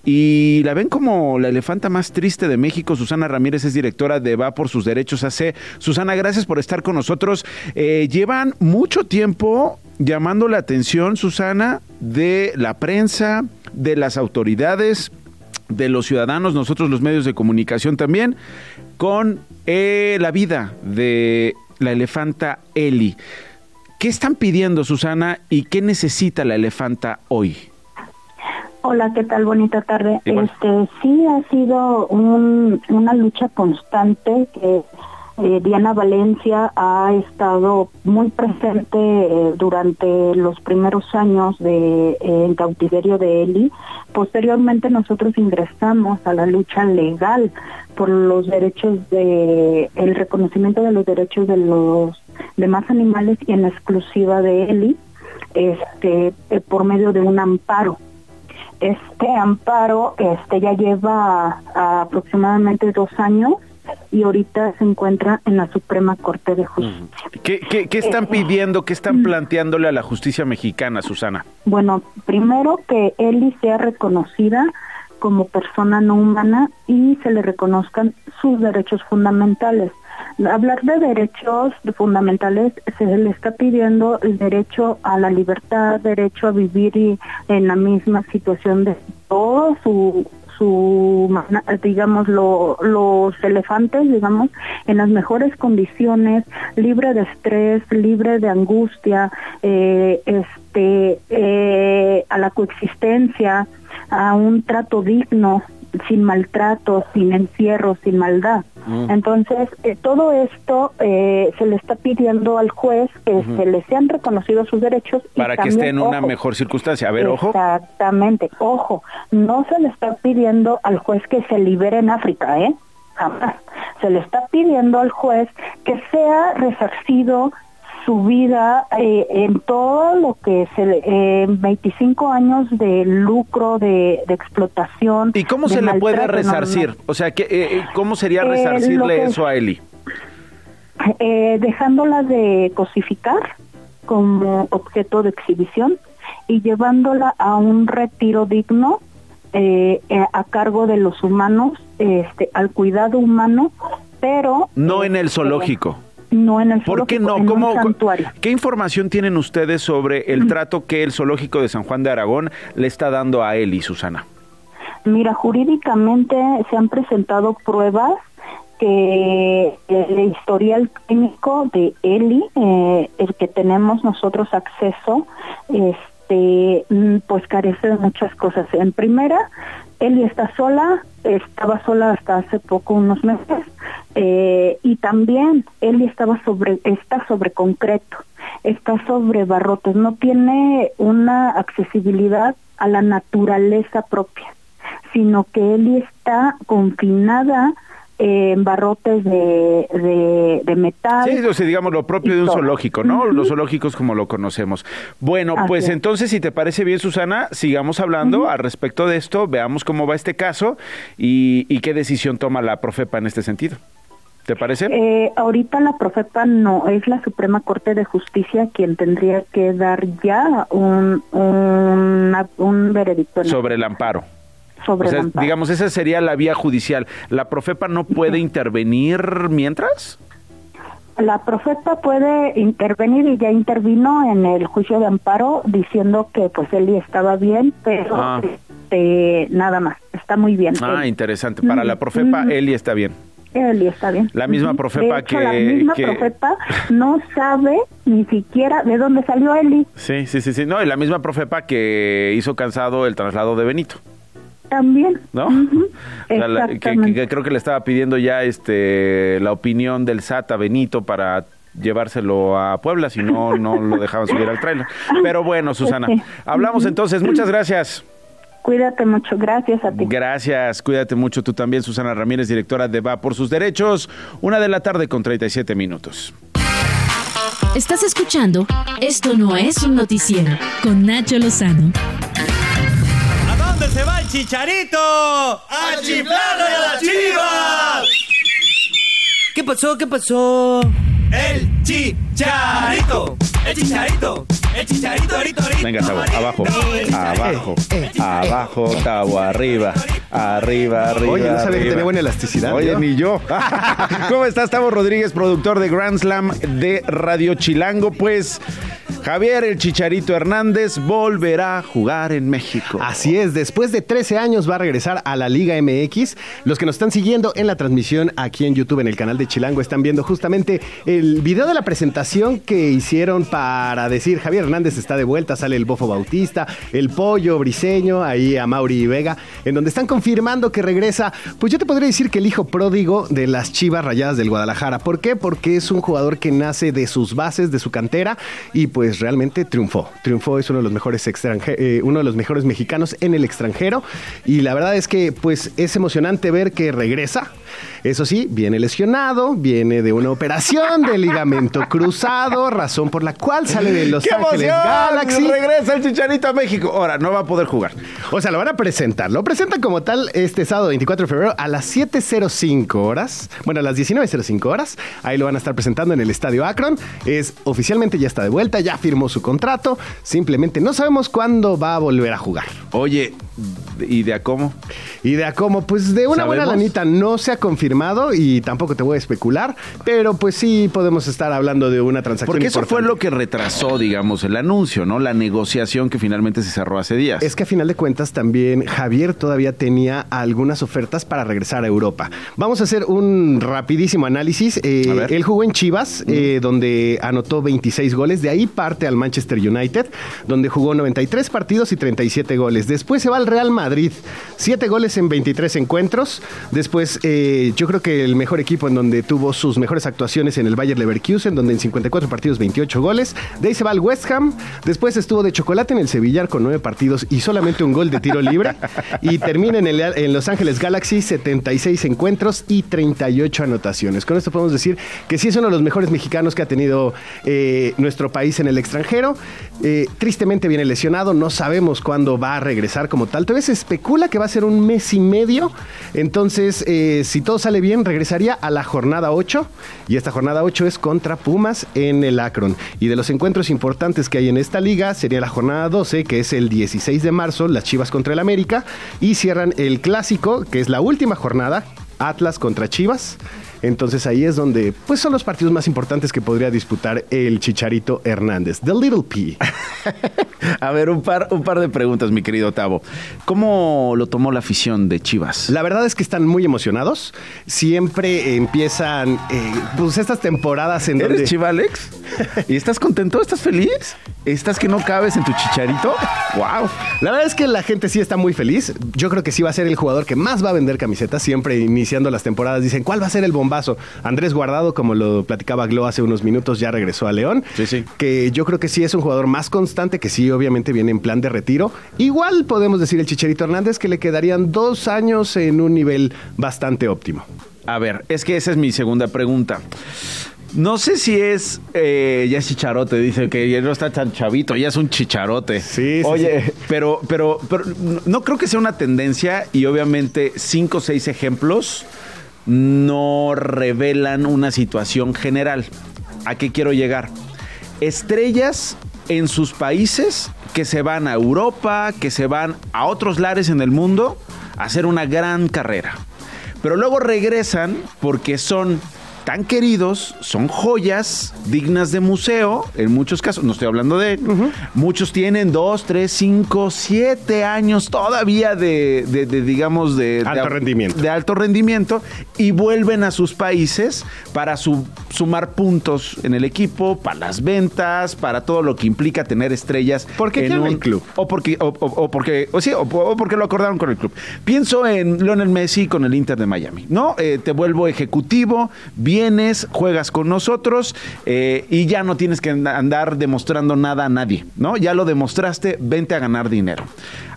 y la ven como la elefanta más triste de México. Susana Ramírez es directora de Va por sus Derechos AC. Susana, gracias por estar con nosotros. Eh, llevan mucho tiempo llamando la atención, Susana, de la prensa, de las autoridades, de los ciudadanos, nosotros los medios de comunicación también, con eh, la vida de la elefanta Eli. ¿Qué están pidiendo, Susana, y qué necesita la elefanta hoy? Hola, ¿qué tal? Bonita tarde. Este sí ha sido una lucha constante que eh, Diana Valencia ha estado muy presente eh, durante los primeros años de eh, en cautiverio de Eli. Posteriormente nosotros ingresamos a la lucha legal por los derechos de el reconocimiento de los derechos de los demás animales y en exclusiva de Eli, este por medio de un amparo este amparo este ya lleva aproximadamente dos años y ahorita se encuentra en la Suprema Corte de Justicia. ¿Qué, qué, están eh, pidiendo, qué están planteándole a la justicia mexicana, Susana? Bueno, primero que Eli sea reconocida como persona no humana y se le reconozcan sus derechos fundamentales. Hablar de derechos fundamentales se le está pidiendo el derecho a la libertad, derecho a vivir en la misma situación de todo su su digamos los elefantes digamos en las mejores condiciones libre de estrés libre de angustia eh, este eh, a la coexistencia a un trato digno sin maltrato, sin encierro, sin maldad. Mm. Entonces, eh, todo esto eh, se le está pidiendo al juez que se le sean reconocidos sus derechos. Para que esté en una mejor circunstancia. A ver, ojo. Exactamente, ojo. No se le está pidiendo al juez que se libere en África, ¿eh? Jamás. Se le está pidiendo al juez que sea resarcido su vida eh, en todo lo que se eh, 25 años de lucro, de, explotación. ¿Y cómo se le puede resarcir? O sea, ¿qué, eh, ¿cómo sería eh, resarcirle eso a Eli? dejándola de cosificar como objeto de exhibición y llevándola a un retiro digno a cargo de los humanos, este, al cuidado humano, pero... No en el zoológico no en el ¿Por qué no? ¿Cómo, ¿Qué información tienen ustedes sobre el trato que el zoológico de San Juan de Aragón le está dando a y Susana? Mira, jurídicamente se han presentado pruebas que el historial clínico de Eli, eh, el que tenemos nosotros acceso, este, mm, pues carece de muchas cosas. En primera, Eli está sola, estaba sola hasta hace poco, unos meses, eh, y también Eli estaba sobre, está sobre concreto, está sobre barrotes, no tiene una accesibilidad a la naturaleza propia, sino que Eli está confinada en barrotes de, de, metal. Sí, o sea, digamos lo propio de un zoológico, ¿no? Los zoológicos como lo conocemos. Bueno, pues entonces, si te parece bien, Susana, sigamos hablando al respecto de esto, veamos cómo va este caso y, y qué decisión toma la Profepa en este sentido. ¿Te parece? Eh, ahorita la Profepa no, es la Suprema Corte de Justicia quien tendría que dar ya un, un, veredicto. Sobre el amparo digamos, esa sería la vía judicial. ¿La Profepa no puede intervenir mientras? La Profepa puede intervenir y ya intervino en el juicio de amparo diciendo que pues él estaba bien, pero ah. este, nada más, está muy bien. Ah, interesante. Para la Profepa, Eli está bien. Eli está bien. La misma Profepa que... La misma Profepa no sabe ni siquiera de dónde salió Eli. Sí, sí, sí, sí. No, y la misma Profepa que hizo cansado el traslado de Benito. También. ¿No? que, creo que le estaba pidiendo ya este la opinión del SAT a Benito para llevárselo a Puebla, si no, no lo dejaban subir al trailer. Pero bueno, Susana, hablamos entonces. Muchas gracias. Cuídate mucho, gracias a ti. Gracias, cuídate mucho tú también, Susana Ramírez, directora de Va por sus derechos. Una de la tarde con 37 minutos. Estás escuchando Esto no es un noticiero con Nacho Lozano. ¿A dónde se va el chicharito? ¡A chiflarle a la chiva! ¿Qué pasó? ¿Qué pasó? El chicharito, el chicharito, el chicharito, ahorita, ahorita. Venga, Tavo, abajo, abajo, abajo, Tavo, arriba, arriba, arriba. Oye, no sabía que tenía buena elasticidad. Oye, ni yo. ¿Cómo estás, Tavo Rodríguez, productor de Grand Slam de Radio Chilango? Pues Javier el Chicharito Hernández volverá a jugar en México. Así es, después de 13 años va a regresar a la Liga MX. Los que nos están siguiendo en la transmisión aquí en YouTube, en el canal de Chilango, están viendo justamente el video de la presentación que hicieron para decir Javier Hernández está de vuelta, sale el Bofo Bautista, el Pollo Briseño, ahí a Mauri Vega, en donde están confirmando que regresa, pues yo te podría decir que el hijo pródigo de las Chivas Rayadas del Guadalajara. ¿Por qué? Porque es un jugador que nace de sus bases, de su cantera y pues realmente triunfó. Triunfó, es uno de los mejores extranje- eh, uno de los mejores mexicanos en el extranjero y la verdad es que pues es emocionante ver que regresa. Eso sí, viene lesionado, viene de una operación de ligamento cruzado, razón por la cual sale de Los ¡Qué Ángeles emoción! Galaxy. Regresa el Chicharito a México. Ahora, no va a poder jugar. O sea, lo van a presentar. Lo presentan como tal este sábado 24 de febrero a las 7.05 horas. Bueno, a las 19.05 horas. Ahí lo van a estar presentando en el Estadio Akron. Es oficialmente ya está de vuelta, ya firmó su contrato. Simplemente no sabemos cuándo va a volver a jugar. Oye, ¿y de a cómo? Y de a cómo, pues de una buena lanita no se ha confirmado y tampoco te voy a especular, pero pues sí podemos estar hablando de una transacción Porque eso fue lo que retrasó, digamos, el anuncio, ¿no? La negociación que finalmente se cerró hace días. Es que a final de cuentas también Javier todavía tenía algunas ofertas para regresar a Europa. Vamos a hacer un rapidísimo análisis. Eh, él jugó en Chivas, eh, donde anotó 26 goles. De ahí parte al Manchester United, donde jugó 93 partidos y 37 goles. Después se va al Real Madrid, 7 goles en 23 encuentros. Después eh, yo creo que el mejor equipo en donde tuvo sus mejores actuaciones en el Bayer Leverkusen, donde en 54 partidos 28 goles. De ahí se va al West Ham. Después estuvo de chocolate en el Sevillar con 9 partidos y solamente un gol de tiro libre. y termina en, el, Los Ángeles Galaxy 76 encuentros y 38 anotaciones. Con esto podemos decir que sí es uno de los mejores mexicanos que ha tenido eh, nuestro país en el extranjero. Eh, tristemente viene lesionado, no sabemos cuándo va a regresar como tal. Todavía se especula que va a ser un mes y medio. Entonces, eh, si todo sale bien, regresaría a la jornada 8. Y esta jornada 8 es contra Pumas en el Akron. Y de los encuentros importantes que hay en esta liga, sería la jornada 12, que es el 16 de marzo, las Chivas contra el América. Y cierran el clásico, que es la última jornada, Atlas contra Chivas. Entonces ahí es donde pues son los partidos más importantes que podría disputar el Chicharito Hernández, The Little P. A ver, un par, un par de preguntas, mi querido Tavo. ¿Cómo lo tomó la afición de Chivas? La verdad es que están muy emocionados. Siempre empiezan eh, pues estas temporadas en ¿Eres donde Chivalex? ¿Y estás contento? ¿Estás feliz? ¿Estás que no cabes en tu chicharito? ¡Wow! La verdad es que la gente sí está muy feliz. Yo creo que sí va a ser el jugador que más va a vender camisetas. Siempre iniciando las temporadas dicen, ¿cuál va a ser el bombazo? Andrés Guardado, como lo platicaba Glo hace unos minutos, ya regresó a León. Sí, sí. Que yo creo que sí es un jugador más constante, que sí obviamente viene en plan de retiro. Igual podemos decir el Chicharito Hernández que le quedarían dos años en un nivel bastante óptimo. A ver, es que esa es mi segunda pregunta. No sé si es. eh, ya es chicharote, dice que ya no está tan chavito, ya es un chicharote. Sí, sí, Oye, sí. Pero, pero, pero no creo que sea una tendencia y obviamente cinco o seis ejemplos no revelan una situación general. ¿A qué quiero llegar? Estrellas en sus países que se van a Europa, que se van a otros lares en el mundo a hacer una gran carrera. Pero luego regresan porque son tan queridos, son joyas dignas de museo, en muchos casos, no estoy hablando de... Muchos tienen dos, tres, cinco, siete años todavía de, de- de, digamos, de... Alto de- rendimiento. De alto rendimiento y vuelven a sus países para su- sumar puntos en el equipo, para las ventas, para todo lo que implica tener estrellas. Porque en un el club. O porque, o, o- o porque, o sí, o, o porque lo acordaron con el club. Pienso en Lionel Messi con el Inter de Miami, ¿no? Eh, te vuelvo ejecutivo, vienes, juegas con nosotros eh, y ya no tienes que andar demostrando nada a nadie, ¿no? Ya lo demostraste, vente a ganar dinero.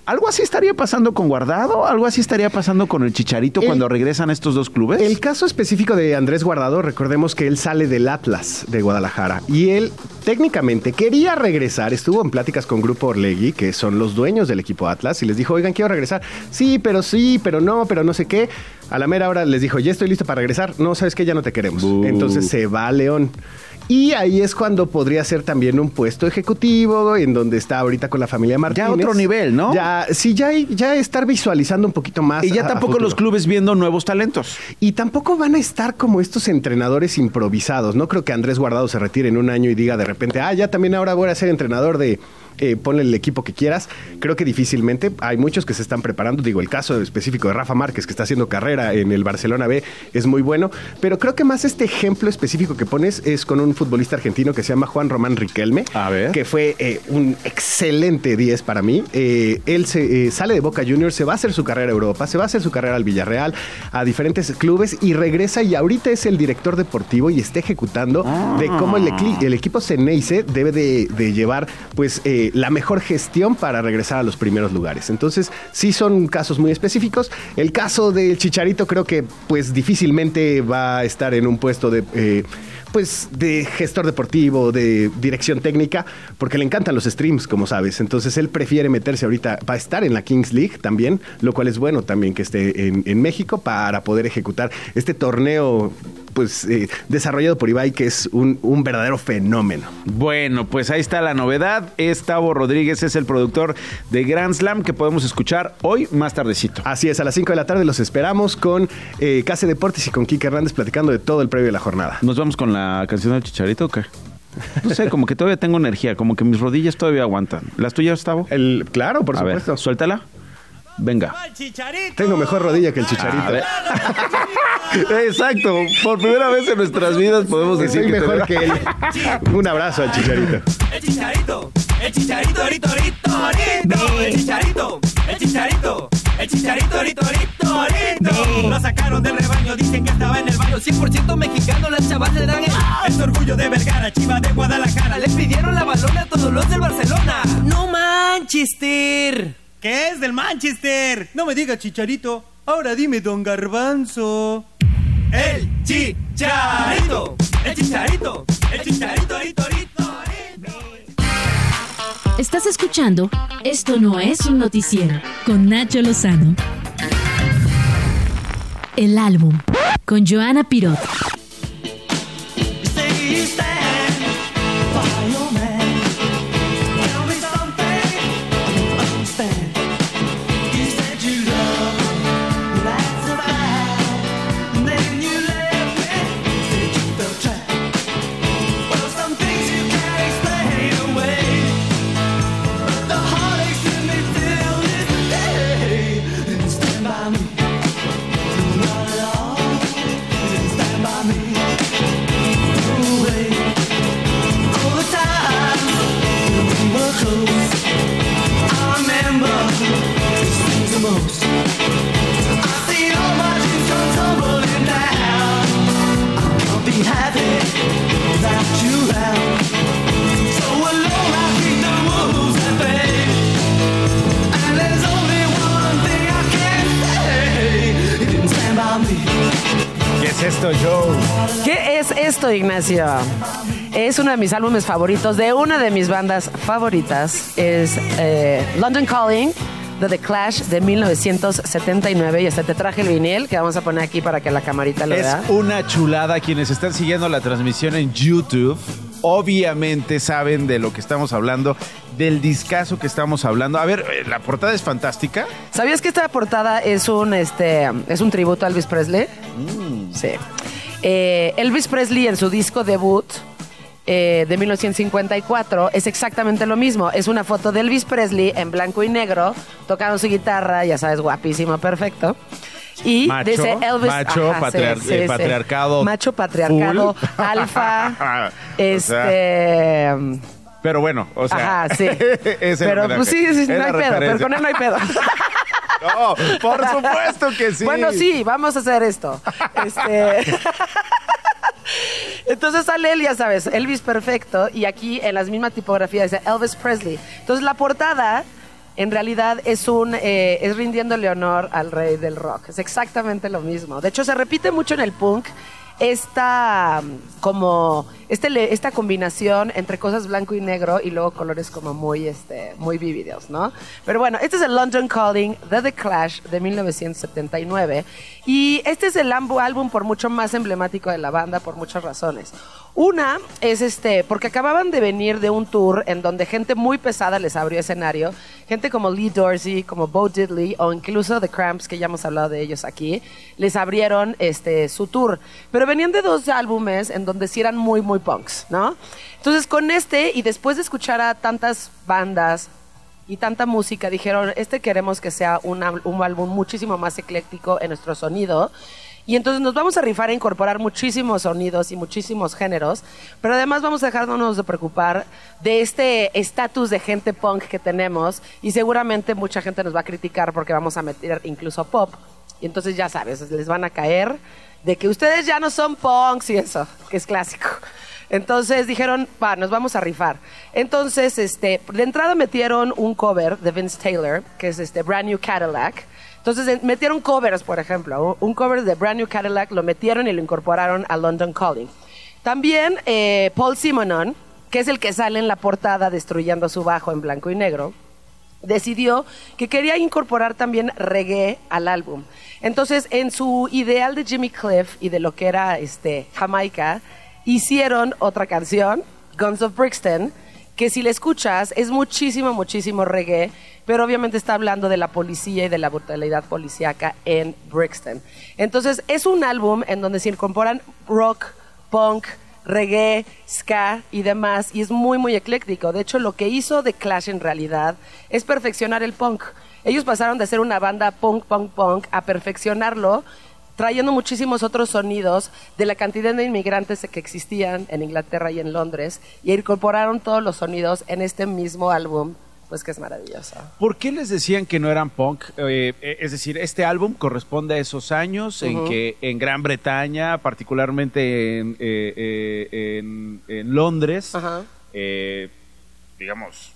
¿Algo así estaría pasando con Guardado? ¿Algo así estaría pasando con el Chicharito cuando regresan estos dos clubes? El caso específico de Andrés Guardado, recordemos que él sale del Atlas de Guadalajara y él técnicamente quería regresar, estuvo en pláticas con Grupo Orlegui, que son los dueños del equipo Atlas, y les dijo, oigan, quiero regresar. Sí, pero sí, pero no, pero no sé qué. A la mera hora les dijo, ya estoy listo para regresar. No, sabes que ya no te queremos. Entonces se va a León. Y ahí es cuando podría ser también un puesto ejecutivo, en donde está ahorita con la familia Martínez. Ya otro nivel, ¿no? Ya, sí, ya, ya estar visualizando un poquito más. Y ya a- tampoco los clubes viendo nuevos talentos. Y tampoco van a estar como estos entrenadores improvisados. No creo que Andrés Guardado se retire en un año y diga de repente, ah, ya también ahora voy a ser entrenador de... eh, ponle el equipo que quieras. Creo que difícilmente. Hay muchos que se están preparando. Digo, el caso específico de Rafa Márquez, que está haciendo carrera en el Barcelona B, es muy bueno. Pero creo que más este ejemplo específico que pones es con un futbolista argentino que se llama Juan Román Riquelme. A ver. Que fue eh, un excelente 10 para mí. Eh, él se, eh, sale de Boca Juniors, se va a hacer su carrera a Europa, se va a hacer su carrera al Villarreal, a diferentes clubes y regresa y ahorita es el director deportivo y está ejecutando de cómo el, el equipo Ceneice debe de, de llevar pues eh, la mejor gestión para regresar a los primeros lugares. Entonces sí son casos muy específicos. El caso del Chicharito creo que pues difícilmente va a estar en un puesto de... eh, pues de gestor deportivo, de dirección técnica, porque le encantan los streams, como sabes. Entonces él prefiere meterse ahorita, va a estar en la Kings League también, lo cual es bueno también que esté en, en México para poder ejecutar este torneo pues eh, desarrollado por Ibai, que es un, un verdadero fenómeno. Bueno, pues ahí está la novedad. Es Tavo Rodríguez, es el productor de Grand Slam que podemos escuchar hoy más tardecito. Así es, a las 5 de la tarde los esperamos con eh, Case Deportes y con Kike Hernández platicando de todo el previo de la jornada. ¿Nos vamos con la canción del Chicharito o qué? No sé, como que todavía tengo energía, como que mis rodillas todavía aguantan. ¿Las tuyas, Tavo? El, claro, por A supuesto. ver, suéltala. Venga. Tengo mejor rodilla que el Chicharito. Exacto. Por primera vez en nuestras vidas podemos decir Soy que mejor que él. Un abrazo al Chicharito. El chicharito, el chicharito, rito, rito, rito. El chicharito, el chicharito, el chicharito, rito, rito, rito. Lo sacaron del rebaño, dicen que estaba en el baño. 100% mexicano, las chavas le dan el. Es orgullo de Vergara, chiva de Guadalajara. Le pidieron la balona a todos los del Barcelona. No Manchester. ¿Qué es del Manchester? No me digas chicharito. Ahora dime don Garbanzo. El chicharito, el chicharito, el chicharito, rito, rito. Estás escuchando Esto no es un noticiero con Nacho Lozano. El álbum con Joana Pirot. Es esto, Ignacio? Es uno de mis álbumes favoritos, de una de mis bandas favoritas. Es eh, London Calling de The Clash de 1979. Y hasta te traje el vinil que vamos a poner aquí para que la camarita lo Es vea. una chulada. Quienes están siguiendo la transmisión en YouTube, obviamente saben de lo que estamos hablando, del discazo que estamos hablando. A ver, eh, la portada es fantástica. ¿Sabías que esta portada es un, este, es un tributo a Elvis Presley? Sí. Eh, Elvis Presley en su disco debut eh, de 1954 es exactamente lo mismo. Es una foto de Elvis Presley en blanco y negro tocando su guitarra, ya sabes, guapísimo, perfecto. Y Macho, dice Elvis. macho, Ajá, sí, patriar- sí, eh, patriarcado Macho, patriarcado, full. alfa. O sea, este. pero bueno, o sea. Ajá, sí. Pero pues sí, sí, no hay pedo, pero con él no hay pedo. No, por supuesto que sí. Bueno, sí, vamos a hacer esto. Este. Entonces sale él, ya sabes, Elvis perfecto, y aquí en las mismas tipografías dice Elvis Presley. Entonces la portada en realidad es un eh, es rindiéndole honor al rey del rock. Es exactamente lo mismo. De hecho, se repite mucho en el punk esta como este, esta combinación entre cosas blanco y negro y luego colores como muy este muy vívidos, ¿no? Pero bueno, este es el London Calling de The Clash de 1979 y este es el álbum por mucho más emblemático de la banda por muchas razones. Una es este, porque acababan de venir de un tour en donde gente muy pesada les abrió escenario, gente como Lee Dorsey, como Bo Diddley o incluso The Cramps, que ya hemos hablado de ellos aquí, les abrieron este su tour. Pero venían de dos álbumes en donde sí eran muy, muy punks, ¿no? Entonces con este, y después de escuchar a tantas bandas y tanta música, dijeron, este queremos que sea un álbum muchísimo más ecléctico en nuestro sonido. Y entonces nos vamos a rifar a incorporar muchísimos sonidos y muchísimos géneros, pero además vamos a dejarnos de preocupar de este estatus de gente punk que tenemos y seguramente mucha gente nos va a criticar porque vamos a meter incluso pop. Y entonces ya sabes, les van a caer de que ustedes ya no son punks y eso, que es clásico. Entonces dijeron, va, nos vamos a rifar. Entonces, este, de entrada metieron un cover de Vince Taylor, que es este Brand New Cadillac, entonces metieron covers, por ejemplo, un cover de Brand New Cadillac lo metieron y lo incorporaron a London Calling. También eh, Paul Simonon, que es el que sale en la portada destruyendo su bajo en blanco y negro, decidió que quería incorporar también reggae al álbum. Entonces, en su ideal de Jimmy Cliff y de lo que era este, Jamaica, hicieron otra canción, Guns of Brixton, que si la escuchas es muchísimo, muchísimo reggae, pero obviamente está hablando de la policía y de la brutalidad policíaca en Brixton. Entonces es un álbum en donde se incorporan rock, punk, reggae, ska y demás, y es muy, muy ecléctico. De hecho, lo que hizo The Clash en realidad es perfeccionar el punk. Ellos pasaron de ser una banda punk, punk, punk a perfeccionarlo trayendo muchísimos otros sonidos de la cantidad de inmigrantes que existían en Inglaterra y en Londres y incorporaron todos los sonidos en este mismo álbum pues que es maravilloso. ¿Por qué les decían que no eran punk? Eh, eh, es decir, este álbum corresponde a esos años en que en Gran Bretaña, particularmente en, eh, en, Londres, digamos,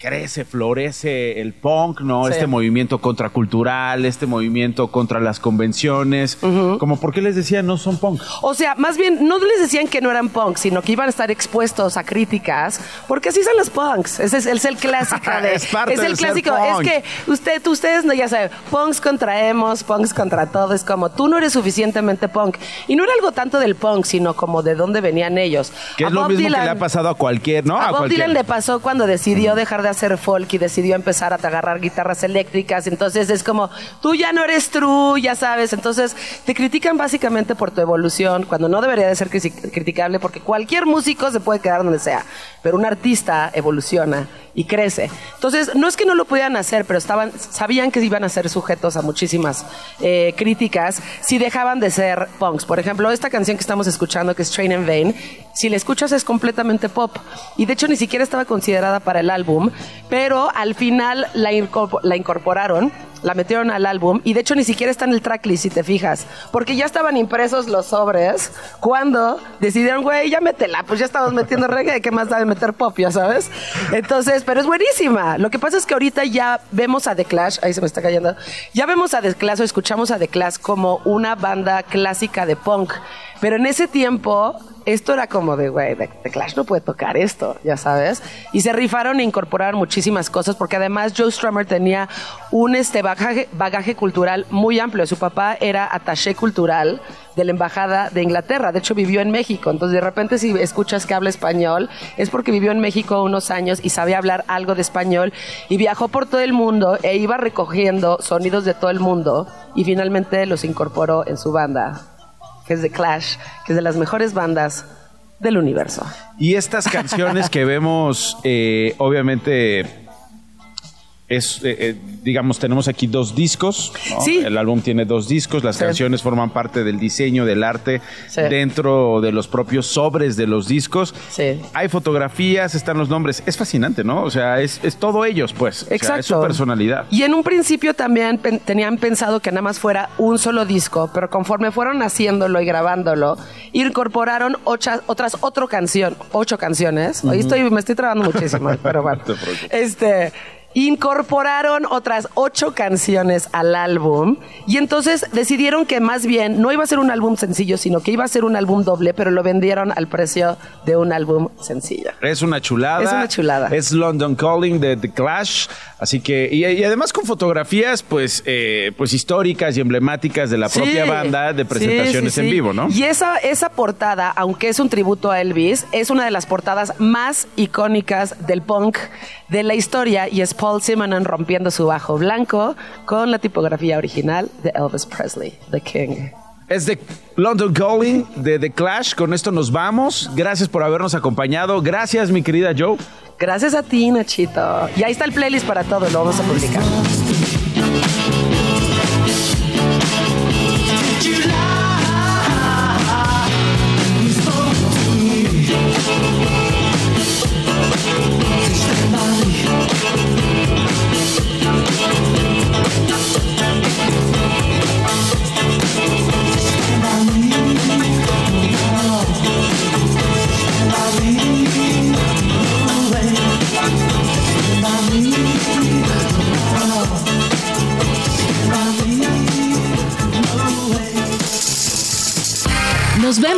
crece, florece el punk, ¿no? Este movimiento contracultural, este movimiento contra las convenciones. Como, ¿por qué les decían no son punk? O sea, más bien, no les decían que no eran punk, sino que iban a estar expuestos a críticas, porque así son los punks. Ese es, el clásico de... es parte es el clásico. Es que usted, ustedes, no, ya saben, punks contra emos, punks contra todo. Es como, tú no eres suficientemente punk. Y no era algo tanto del punk, sino como de dónde venían ellos. Que es lo mismo que le ha pasado a cualquier, ¿no? A, Bob Dylan le pasó cuando decidió dejar de hacer folk y decidió empezar a agarrar guitarras eléctricas. Entonces es como, tú ya no eres true, ya sabes. Entonces te critican básicamente por tu evolución, cuando no debería de ser criticable, porque cualquier músico se puede quedar donde sea, pero un artista evoluciona y crece. Entonces, no es que no lo pudieran hacer, pero estaban, sabían que iban a ser sujetos a muchísimas eh, críticas si dejaban de ser punks. Por ejemplo, esta canción que estamos escuchando, que es Train in Vain, si la escuchas es completamente pop. Y de hecho ni siquiera estaba considerada para el álbum, pero al final la, incorporaron la metieron al álbum y de hecho ni siquiera está en el tracklist si te fijas, porque ya estaban impresos los sobres cuando decidieron, güey, ya métela, pues ya estamos metiendo reggae, ¿qué más da de meter pop, ya sabes? Entonces, pero es buenísima. Lo que pasa es que ahorita ya vemos a The Clash, ahí se me está cayendo, ya vemos a The Clash o escuchamos a The Clash como una banda clásica de punk, pero en ese tiempo esto era como de, güey, The Clash no puede tocar esto, ya sabes. Y se rifaron e incorporaron muchísimas cosas, porque además Joe Strummer tenía un este bagaje, bagaje cultural muy amplio. Su papá era attaché cultural de la Embajada de Inglaterra, de hecho vivió en México. Entonces, de repente, si escuchas que habla español, es porque vivió en México unos años y sabía hablar algo de español y viajó por todo el mundo e iba recogiendo sonidos de todo el mundo y finalmente los incorporó en su banda que es The Clash, que es de las mejores bandas del universo. Y estas canciones que vemos, eh, obviamente, es, eh, eh, digamos, tenemos aquí dos discos. ¿no? Sí. El álbum tiene dos discos. Las Sí. canciones forman parte del diseño, del arte, Sí. dentro de los propios sobres de los discos. Sí. Hay fotografías, están los nombres. Es fascinante, ¿no? O sea, es, es todo ellos, pues. O sea, Exacto. es su personalidad. Y en un principio también pen- tenían pensado que nada más fuera un solo disco, pero conforme fueron haciéndolo y grabándolo, incorporaron ocha- otras ocho canción, ocho canciones. Hoy estoy, me estoy trabando muchísimo, pero bueno. Este. Incorporaron otras ocho canciones al álbum y entonces decidieron que más bien no iba a ser un álbum sencillo, sino que iba a ser un álbum doble, pero lo vendieron al precio de un álbum sencillo. Es una chulada. Es una chulada. Es London Calling de The Clash. Así que, y, y además con fotografías, pues, eh, pues históricas y emblemáticas de la propia Sí. banda de presentaciones sí, en sí. vivo, ¿no? Y esa, esa portada, aunque es un tributo a Elvis, es una de las portadas más icónicas del punk de la historia y es Paul Simonon rompiendo su bajo blanco con la tipografía original de Elvis Presley, The King. Es de London Calling de The Clash. Con esto nos vamos. Gracias por habernos acompañado. Gracias, mi querida Joe. Gracias a ti, Nachito. Y ahí está el playlist para todo, lo vamos a publicar.